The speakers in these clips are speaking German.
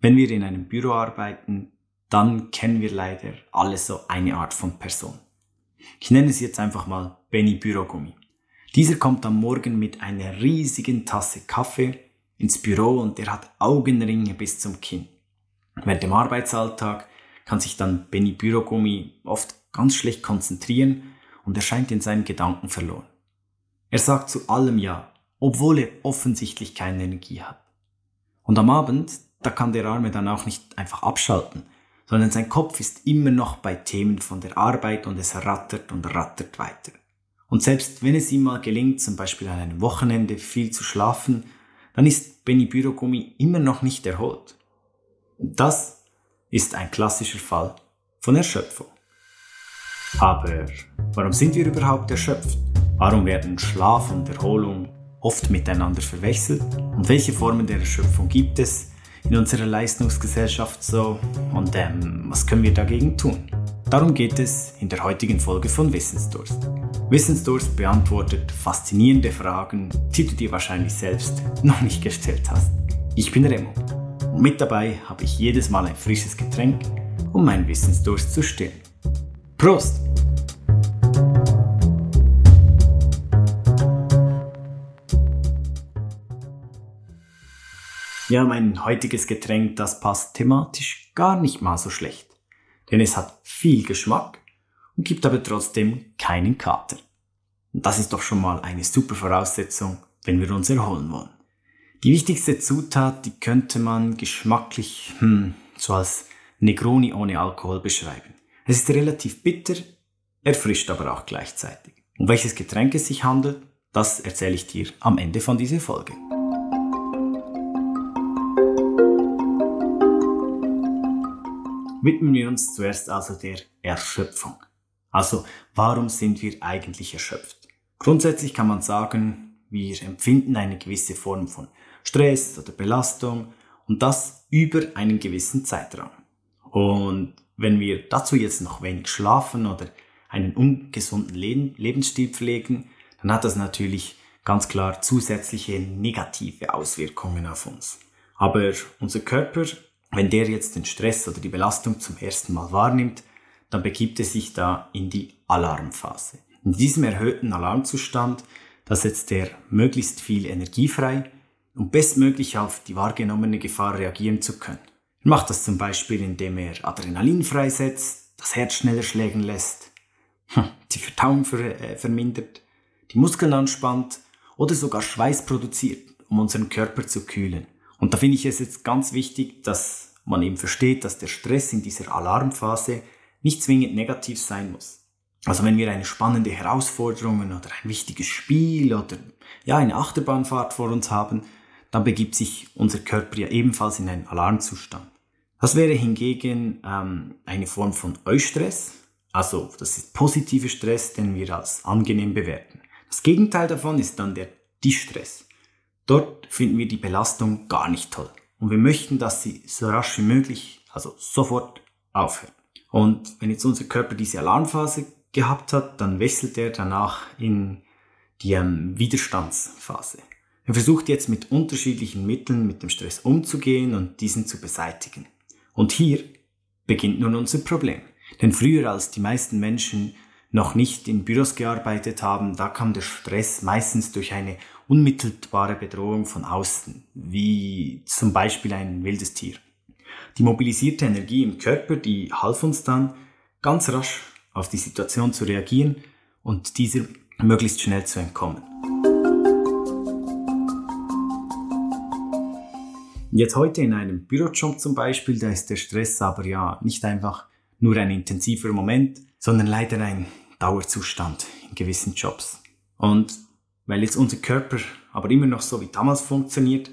Wenn wir in einem Büro arbeiten, dann kennen wir leider alle so eine Art von Person. Ich nenne es jetzt einfach mal Benny Bürogummi. Dieser kommt am Morgen mit einer riesigen Tasse Kaffee ins Büro und er hat Augenringe bis zum Kinn. Während dem Arbeitsalltag kann sich dann Benny Bürogummi oft ganz schlecht konzentrieren und erscheint in seinen Gedanken verloren. Er sagt zu allem Ja, obwohl er offensichtlich keine Energie hat. Und am Abend, da kann der Arme dann auch nicht einfach abschalten, sondern sein Kopf ist immer noch bei Themen von der Arbeit und es rattert und rattert weiter. Und selbst wenn es ihm mal gelingt, zum Beispiel an einem Wochenende viel zu schlafen, dann ist Benny Bürogummi immer noch nicht erholt. Und das ist ein klassischer Fall von Erschöpfung. Aber warum sind wir überhaupt erschöpft? Warum werden Schlaf und Erholung oft miteinander verwechselt? Und welche Formen der Erschöpfung gibt es in unserer Leistungsgesellschaft so? Und ähm, was können wir dagegen tun? Darum geht es in der heutigen Folge von Wissensdurst. Wissensdurst beantwortet faszinierende Fragen, die du dir wahrscheinlich selbst noch nicht gestellt hast. Ich bin Remo und mit dabei habe ich jedes Mal ein frisches Getränk, um meinen Wissensdurst zu stillen. Prost! Ja, mein heutiges Getränk, das passt thematisch gar nicht mal so schlecht. Denn es hat viel Geschmack und gibt aber trotzdem keinen Kater. Und das ist doch schon mal eine super Voraussetzung, wenn wir uns erholen wollen. Die wichtigste Zutat, die könnte man geschmacklich hm, so als Negroni ohne Alkohol beschreiben. Es ist relativ bitter, erfrischt aber auch gleichzeitig. Um welches Getränk es sich handelt, das erzähle ich dir am Ende von dieser Folge. Widmen wir uns zuerst also der Erschöpfung. Also, warum sind wir eigentlich erschöpft? Grundsätzlich kann man sagen, wir empfinden eine gewisse Form von Stress oder Belastung und das über einen gewissen Zeitraum. Und wenn wir dazu jetzt noch wenig schlafen oder einen ungesunden Lebensstil pflegen, dann hat das natürlich ganz klar zusätzliche negative Auswirkungen auf uns. Aber unser Körper wenn der jetzt den Stress oder die Belastung zum ersten Mal wahrnimmt, dann begibt er sich da in die Alarmphase. In diesem erhöhten Alarmzustand, da setzt er möglichst viel Energie frei, um bestmöglich auf die wahrgenommene Gefahr reagieren zu können. Er macht das zum Beispiel, indem er Adrenalin freisetzt, das Herz schneller schlägen lässt, hm, die Verdauung äh, vermindert, die Muskeln anspannt oder sogar Schweiß produziert, um unseren Körper zu kühlen. Und da finde ich es jetzt ganz wichtig, dass man eben versteht, dass der Stress in dieser Alarmphase nicht zwingend negativ sein muss. Also wenn wir eine spannende Herausforderung oder ein wichtiges Spiel oder ja eine Achterbahnfahrt vor uns haben, dann begibt sich unser Körper ja ebenfalls in einen Alarmzustand. Das wäre hingegen ähm, eine Form von Eustress, also das ist positiver Stress, den wir als angenehm bewerten. Das Gegenteil davon ist dann der Distress. Dort finden wir die Belastung gar nicht toll. Und wir möchten, dass sie so rasch wie möglich, also sofort aufhört. Und wenn jetzt unser Körper diese Alarmphase gehabt hat, dann wechselt er danach in die ähm, Widerstandsphase. Er versucht jetzt mit unterschiedlichen Mitteln mit dem Stress umzugehen und diesen zu beseitigen. Und hier beginnt nun unser Problem. Denn früher als die meisten Menschen noch nicht in Büros gearbeitet haben, da kam der Stress meistens durch eine unmittelbare Bedrohung von außen, wie zum Beispiel ein wildes Tier. Die mobilisierte Energie im Körper, die half uns dann, ganz rasch auf die Situation zu reagieren und dieser möglichst schnell zu entkommen. Jetzt heute in einem Bürojob zum Beispiel, da ist der Stress aber ja nicht einfach nur ein intensiver Moment, sondern leider ein Dauerzustand in gewissen Jobs. Und weil jetzt unser Körper aber immer noch so wie damals funktioniert,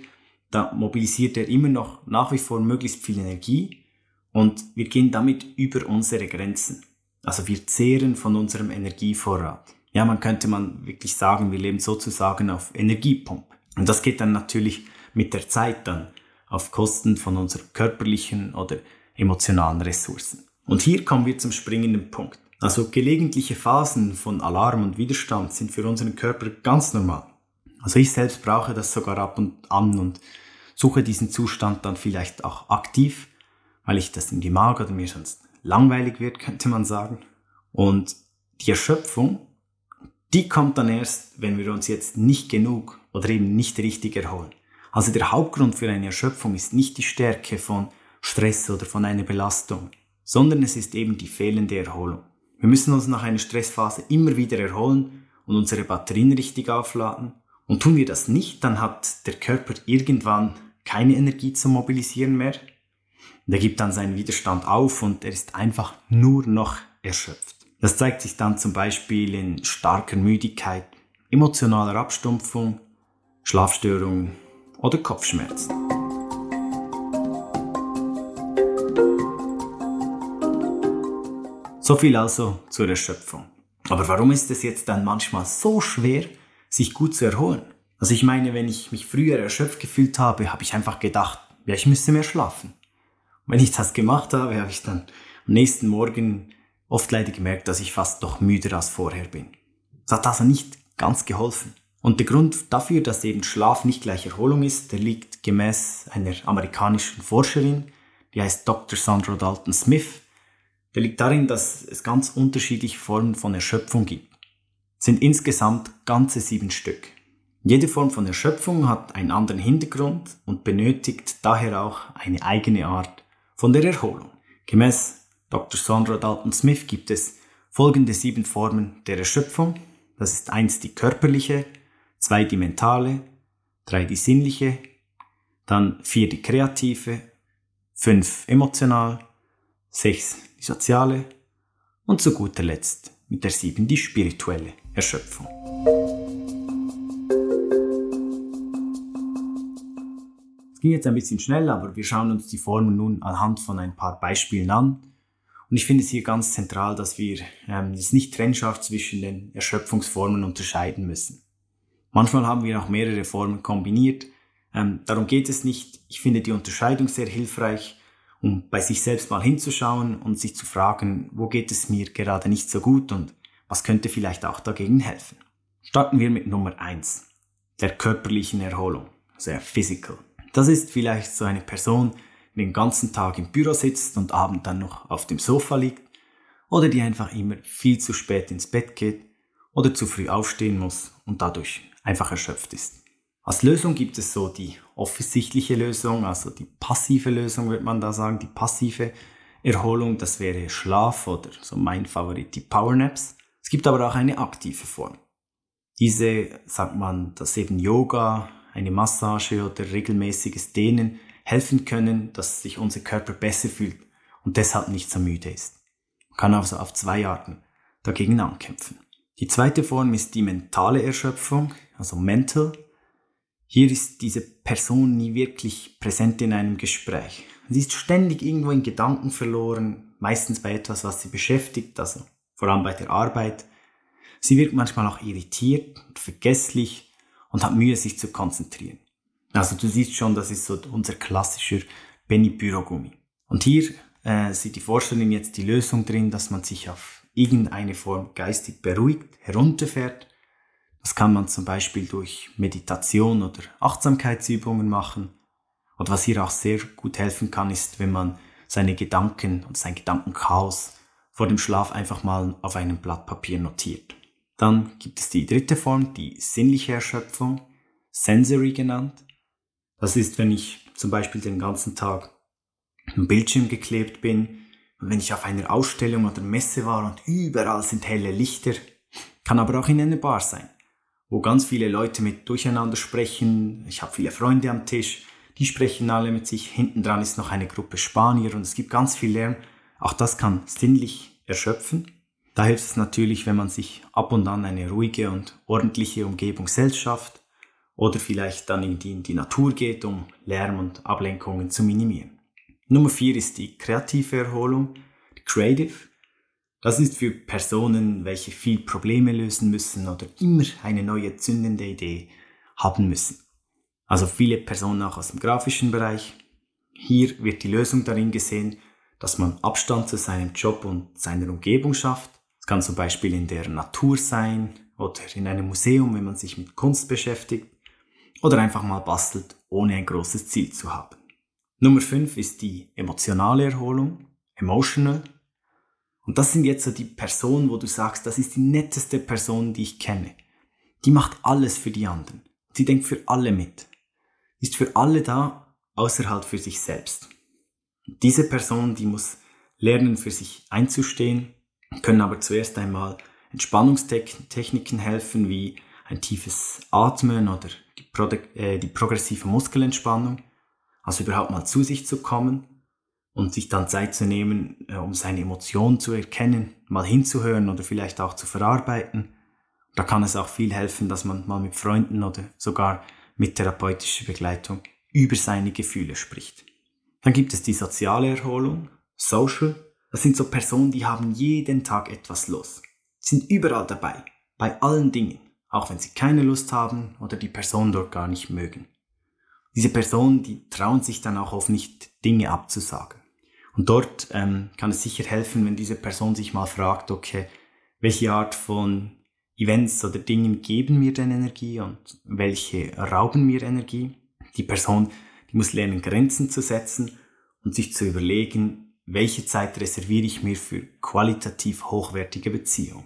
da mobilisiert er immer noch nach wie vor möglichst viel Energie und wir gehen damit über unsere Grenzen. Also wir zehren von unserem Energievorrat. Ja, man könnte man wirklich sagen, wir leben sozusagen auf Energiepump. Und das geht dann natürlich mit der Zeit dann auf Kosten von unseren körperlichen oder emotionalen Ressourcen. Und hier kommen wir zum springenden Punkt. Also gelegentliche Phasen von Alarm und Widerstand sind für unseren Körper ganz normal. Also ich selbst brauche das sogar ab und an und suche diesen Zustand dann vielleicht auch aktiv, weil ich das irgendwie mag oder mir sonst langweilig wird, könnte man sagen. Und die Erschöpfung, die kommt dann erst, wenn wir uns jetzt nicht genug oder eben nicht richtig erholen. Also der Hauptgrund für eine Erschöpfung ist nicht die Stärke von Stress oder von einer Belastung, sondern es ist eben die fehlende Erholung. Wir müssen uns nach einer Stressphase immer wieder erholen und unsere Batterien richtig aufladen. Und tun wir das nicht, dann hat der Körper irgendwann keine Energie zum Mobilisieren mehr. Und er gibt dann seinen Widerstand auf und er ist einfach nur noch erschöpft. Das zeigt sich dann zum Beispiel in starker Müdigkeit, emotionaler Abstumpfung, Schlafstörungen oder Kopfschmerzen. So viel also zur Erschöpfung. Aber warum ist es jetzt dann manchmal so schwer, sich gut zu erholen? Also ich meine, wenn ich mich früher erschöpft gefühlt habe, habe ich einfach gedacht, ja, ich müsste mehr schlafen. Und wenn ich das gemacht habe, habe ich dann am nächsten Morgen oft leider gemerkt, dass ich fast noch müder als vorher bin. Das hat also nicht ganz geholfen. Und der Grund dafür, dass eben Schlaf nicht gleich Erholung ist, der liegt gemäß einer amerikanischen Forscherin, die heißt Dr. Sandra Dalton Smith, der liegt darin, dass es ganz unterschiedliche Formen von Erschöpfung gibt. Es sind insgesamt ganze sieben Stück. Jede Form von Erschöpfung hat einen anderen Hintergrund und benötigt daher auch eine eigene Art von der Erholung. Gemäß Dr. Sandra Dalton Smith gibt es folgende sieben Formen der Erschöpfung. Das ist eins die körperliche, zwei die mentale, drei die sinnliche, dann vier die kreative, fünf emotional, sechs die soziale und zu guter Letzt mit der sieben die spirituelle Erschöpfung. Es ging jetzt ein bisschen schnell, aber wir schauen uns die Formen nun anhand von ein paar Beispielen an. Und ich finde es hier ganz zentral, dass wir ähm, jetzt nicht trennscharf zwischen den Erschöpfungsformen unterscheiden müssen. Manchmal haben wir auch mehrere Formen kombiniert. Ähm, darum geht es nicht. Ich finde die Unterscheidung sehr hilfreich, um bei sich selbst mal hinzuschauen und sich zu fragen, wo geht es mir gerade nicht so gut und was könnte vielleicht auch dagegen helfen. Starten wir mit Nummer eins, der körperlichen Erholung, sehr physical. Das ist vielleicht so eine Person, die den ganzen Tag im Büro sitzt und abend dann noch auf dem Sofa liegt oder die einfach immer viel zu spät ins Bett geht oder zu früh aufstehen muss und dadurch einfach erschöpft ist. Als Lösung gibt es so die offensichtliche Lösung, also die passive Lösung würde man da sagen, die passive Erholung, das wäre Schlaf oder so mein Favorit, die Powernaps. Es gibt aber auch eine aktive Form. Diese sagt man, dass eben Yoga, eine Massage oder regelmäßiges Dehnen helfen können, dass sich unser Körper besser fühlt und deshalb nicht so müde ist. Man kann also auf zwei Arten dagegen ankämpfen. Die zweite Form ist die mentale Erschöpfung, also mental. Hier ist diese Person nie wirklich präsent in einem Gespräch. Sie ist ständig irgendwo in Gedanken verloren, meistens bei etwas, was sie beschäftigt, also vor allem bei der Arbeit. Sie wirkt manchmal auch irritiert und vergesslich und hat Mühe, sich zu konzentrieren. Also du siehst schon, das ist so unser klassischer Benny Bürogummi. Und hier äh, sieht die Vorstellung jetzt die Lösung drin, dass man sich auf irgendeine Form geistig beruhigt, herunterfährt. Das kann man zum Beispiel durch Meditation oder Achtsamkeitsübungen machen. Und was hier auch sehr gut helfen kann, ist, wenn man seine Gedanken und sein Gedankenchaos vor dem Schlaf einfach mal auf einem Blatt Papier notiert. Dann gibt es die dritte Form, die sinnliche Erschöpfung, Sensory genannt. Das ist, wenn ich zum Beispiel den ganzen Tag am Bildschirm geklebt bin und wenn ich auf einer Ausstellung oder Messe war und überall sind helle Lichter, kann aber auch in einer Bar sein, wo ganz viele Leute mit durcheinander sprechen. Ich habe viele Freunde am Tisch, die sprechen alle mit sich. Hinten dran ist noch eine Gruppe Spanier und es gibt ganz viel Lärm. Auch das kann sinnlich erschöpfen. Da hilft es natürlich, wenn man sich ab und an eine ruhige und ordentliche Umgebung selbst schafft oder vielleicht dann in die, in die Natur geht, um Lärm und Ablenkungen zu minimieren. Nummer vier ist die kreative Erholung, die Creative. Das ist für Personen, welche viel Probleme lösen müssen oder immer eine neue zündende Idee haben müssen. Also viele Personen auch aus dem grafischen Bereich. Hier wird die Lösung darin gesehen, dass man Abstand zu seinem Job und seiner Umgebung schafft. Es kann zum Beispiel in der Natur sein oder in einem Museum, wenn man sich mit Kunst beschäftigt oder einfach mal bastelt ohne ein großes Ziel zu haben. Nummer 5 ist die emotionale Erholung, emotional. Und das sind jetzt so die Personen, wo du sagst, das ist die netteste Person, die ich kenne. Die macht alles für die anderen. Sie denkt für alle mit. Ist für alle da, außer halt für sich selbst. Diese Person, die muss lernen, für sich einzustehen, können aber zuerst einmal Entspannungstechniken helfen, wie ein tiefes Atmen oder die, Pro äh, die progressive Muskelentspannung, also überhaupt mal zu sich zu kommen und sich dann Zeit zu nehmen, äh, um seine Emotionen zu erkennen, mal hinzuhören oder vielleicht auch zu verarbeiten. Da kann es auch viel helfen, dass man mal mit Freunden oder sogar mit therapeutischer Begleitung über seine Gefühle spricht. Dann gibt es die soziale Erholung, Social. Das sind so Personen, die haben jeden Tag etwas los, sind überall dabei, bei allen Dingen auch wenn sie keine Lust haben oder die Person dort gar nicht mögen. Diese Personen, die trauen sich dann auch oft nicht, Dinge abzusagen. Und dort ähm, kann es sicher helfen, wenn diese Person sich mal fragt, okay, welche Art von Events oder Dingen geben mir denn Energie und welche rauben mir Energie. Die Person, die muss lernen, Grenzen zu setzen und sich zu überlegen, welche Zeit reserviere ich mir für qualitativ hochwertige Beziehungen.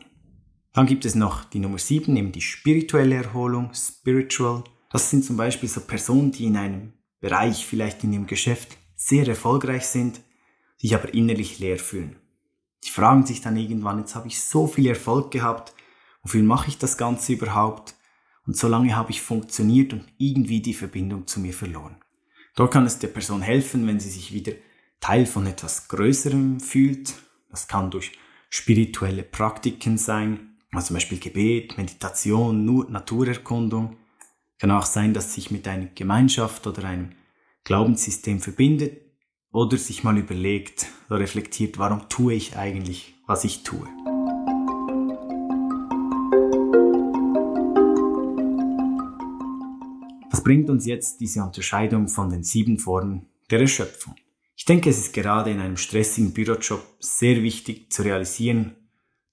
Dann gibt es noch die Nummer 7, eben die spirituelle Erholung, spiritual. Das sind zum Beispiel so Personen, die in einem Bereich, vielleicht in ihrem Geschäft, sehr erfolgreich sind, sich aber innerlich leer fühlen. Die fragen sich dann irgendwann, jetzt habe ich so viel Erfolg gehabt, wofür mache ich das Ganze überhaupt? Und so lange habe ich funktioniert und irgendwie die Verbindung zu mir verloren. Dort kann es der Person helfen, wenn sie sich wieder Teil von etwas Größerem fühlt. Das kann durch spirituelle Praktiken sein, also zum Beispiel Gebet, Meditation, Naturerkundung. Kann auch sein, dass sich mit einer Gemeinschaft oder einem Glaubenssystem verbindet oder sich mal überlegt reflektiert, warum tue ich eigentlich, was ich tue. Was bringt uns jetzt diese Unterscheidung von den sieben Formen der Erschöpfung? Ich denke, es ist gerade in einem stressigen Bürojob sehr wichtig zu realisieren,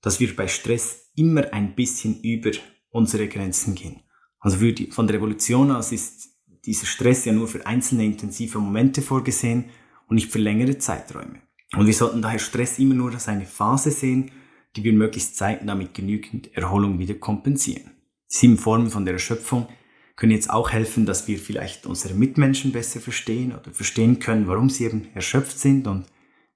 dass wir bei Stress immer ein bisschen über unsere Grenzen gehen. Also die, von der Revolution aus ist dieser Stress ja nur für einzelne intensive Momente vorgesehen und nicht für längere Zeiträume. Und wir sollten daher Stress immer nur als eine Phase sehen, die wir möglichst zeitnah mit genügend Erholung wieder kompensieren. Sieben Formen von der Erschöpfung können jetzt auch helfen, dass wir vielleicht unsere Mitmenschen besser verstehen oder verstehen können, warum sie eben erschöpft sind und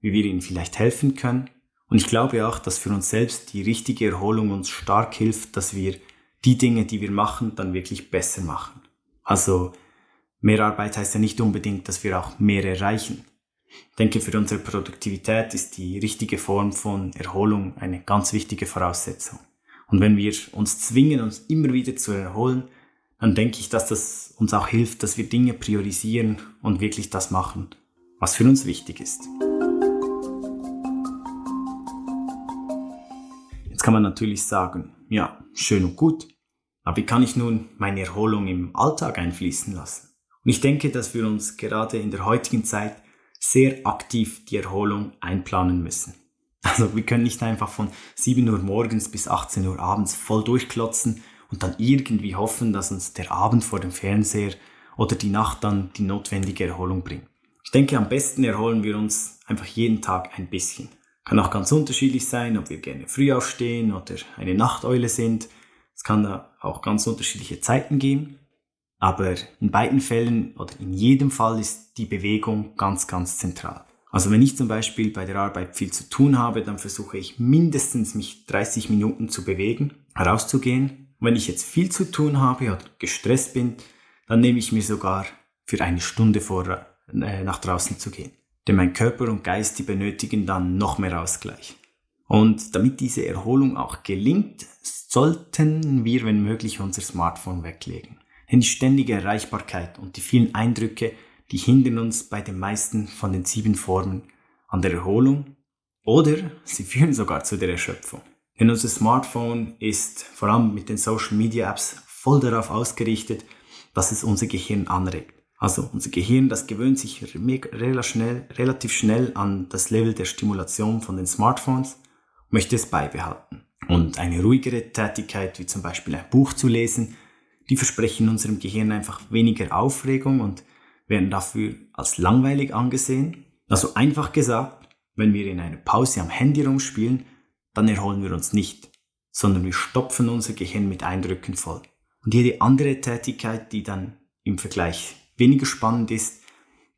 wie wir ihnen vielleicht helfen können. Und ich glaube auch, dass für uns selbst die richtige Erholung uns stark hilft, dass wir die Dinge, die wir machen, dann wirklich besser machen. Also mehr Arbeit heißt ja nicht unbedingt, dass wir auch mehr erreichen. Ich denke, für unsere Produktivität ist die richtige Form von Erholung eine ganz wichtige Voraussetzung. Und wenn wir uns zwingen, uns immer wieder zu erholen, dann denke ich, dass das uns auch hilft, dass wir Dinge priorisieren und wirklich das machen, was für uns wichtig ist. Jetzt kann man natürlich sagen, ja, schön und gut, aber wie kann ich nun meine Erholung im Alltag einfließen lassen? Und ich denke, dass wir uns gerade in der heutigen Zeit sehr aktiv die Erholung einplanen müssen. Also wir können nicht einfach von 7 Uhr morgens bis 18 Uhr abends voll durchklotzen und dann irgendwie hoffen, dass uns der Abend vor dem Fernseher oder die Nacht dann die notwendige Erholung bringt. Ich denke, am besten erholen wir uns einfach jeden Tag ein bisschen. Kann auch ganz unterschiedlich sein, ob wir gerne früh aufstehen oder eine Nachteule sind. Es kann da auch ganz unterschiedliche Zeiten geben. Aber in beiden Fällen oder in jedem Fall ist die Bewegung ganz, ganz zentral. Also wenn ich zum Beispiel bei der Arbeit viel zu tun habe, dann versuche ich mindestens mich 30 Minuten zu bewegen, herauszugehen. Wenn ich jetzt viel zu tun habe oder gestresst bin, dann nehme ich mir sogar für eine Stunde vor, äh, nach draußen zu gehen. Denn mein Körper und Geist, die benötigen dann noch mehr Ausgleich. Und damit diese Erholung auch gelingt, sollten wir, wenn möglich, unser Smartphone weglegen. Denn die ständige Erreichbarkeit und die vielen Eindrücke, die hindern uns bei den meisten von den sieben Formen an der Erholung oder sie führen sogar zu der Erschöpfung. Denn unser Smartphone ist vor allem mit den Social Media Apps voll darauf ausgerichtet, dass es unser Gehirn anregt. Also unser Gehirn, das gewöhnt sich relativ schnell, an das Level der Stimulation von den Smartphones möchte es beibehalten. Und eine ruhigere Tätigkeit, wie zum Beispiel ein Buch zu lesen, die versprechen unserem Gehirn einfach weniger Aufregung und werden dafür als langweilig angesehen. Also einfach gesagt, wenn wir in einer Pause am Handy rumspielen, dann erholen wir uns nicht, sondern wir stopfen unser Gehirn mit Eindrücken voll. Und jede andere Tätigkeit, die dann im Vergleich weniger spannend ist,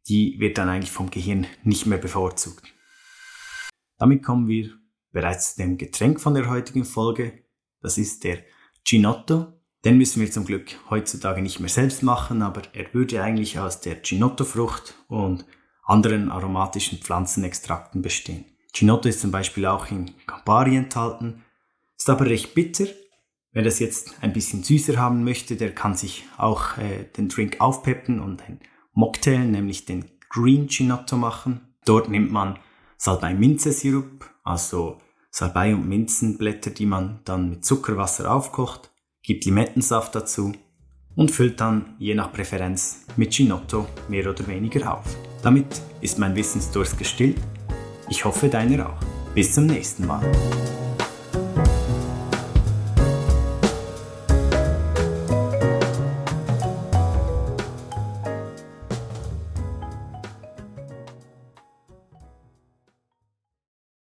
die wird dann eigentlich vom Gehirn nicht mehr bevorzugt. Damit kommen wir bereits zu dem Getränk von der heutigen Folge. Das ist der Ginotto. Den müssen wir zum Glück heutzutage nicht mehr selbst machen, aber er würde eigentlich aus der Ginotto-Frucht und anderen aromatischen Pflanzenextrakten bestehen. Ginotto ist zum Beispiel auch in Campari enthalten, ist aber recht bitter. Wer das jetzt ein bisschen süßer haben möchte, der kann sich auch äh, den Drink aufpeppen und ein Mocktail, nämlich den Green Ginotto machen. Dort nimmt man Salbei-Minze-Sirup, also Salbei- und Minzenblätter, die man dann mit Zuckerwasser aufkocht, gibt Limettensaft dazu und füllt dann je nach Präferenz mit Ginotto mehr oder weniger auf. Damit ist mein Wissensdurst gestillt. Ich hoffe deiner auch. Bis zum nächsten Mal.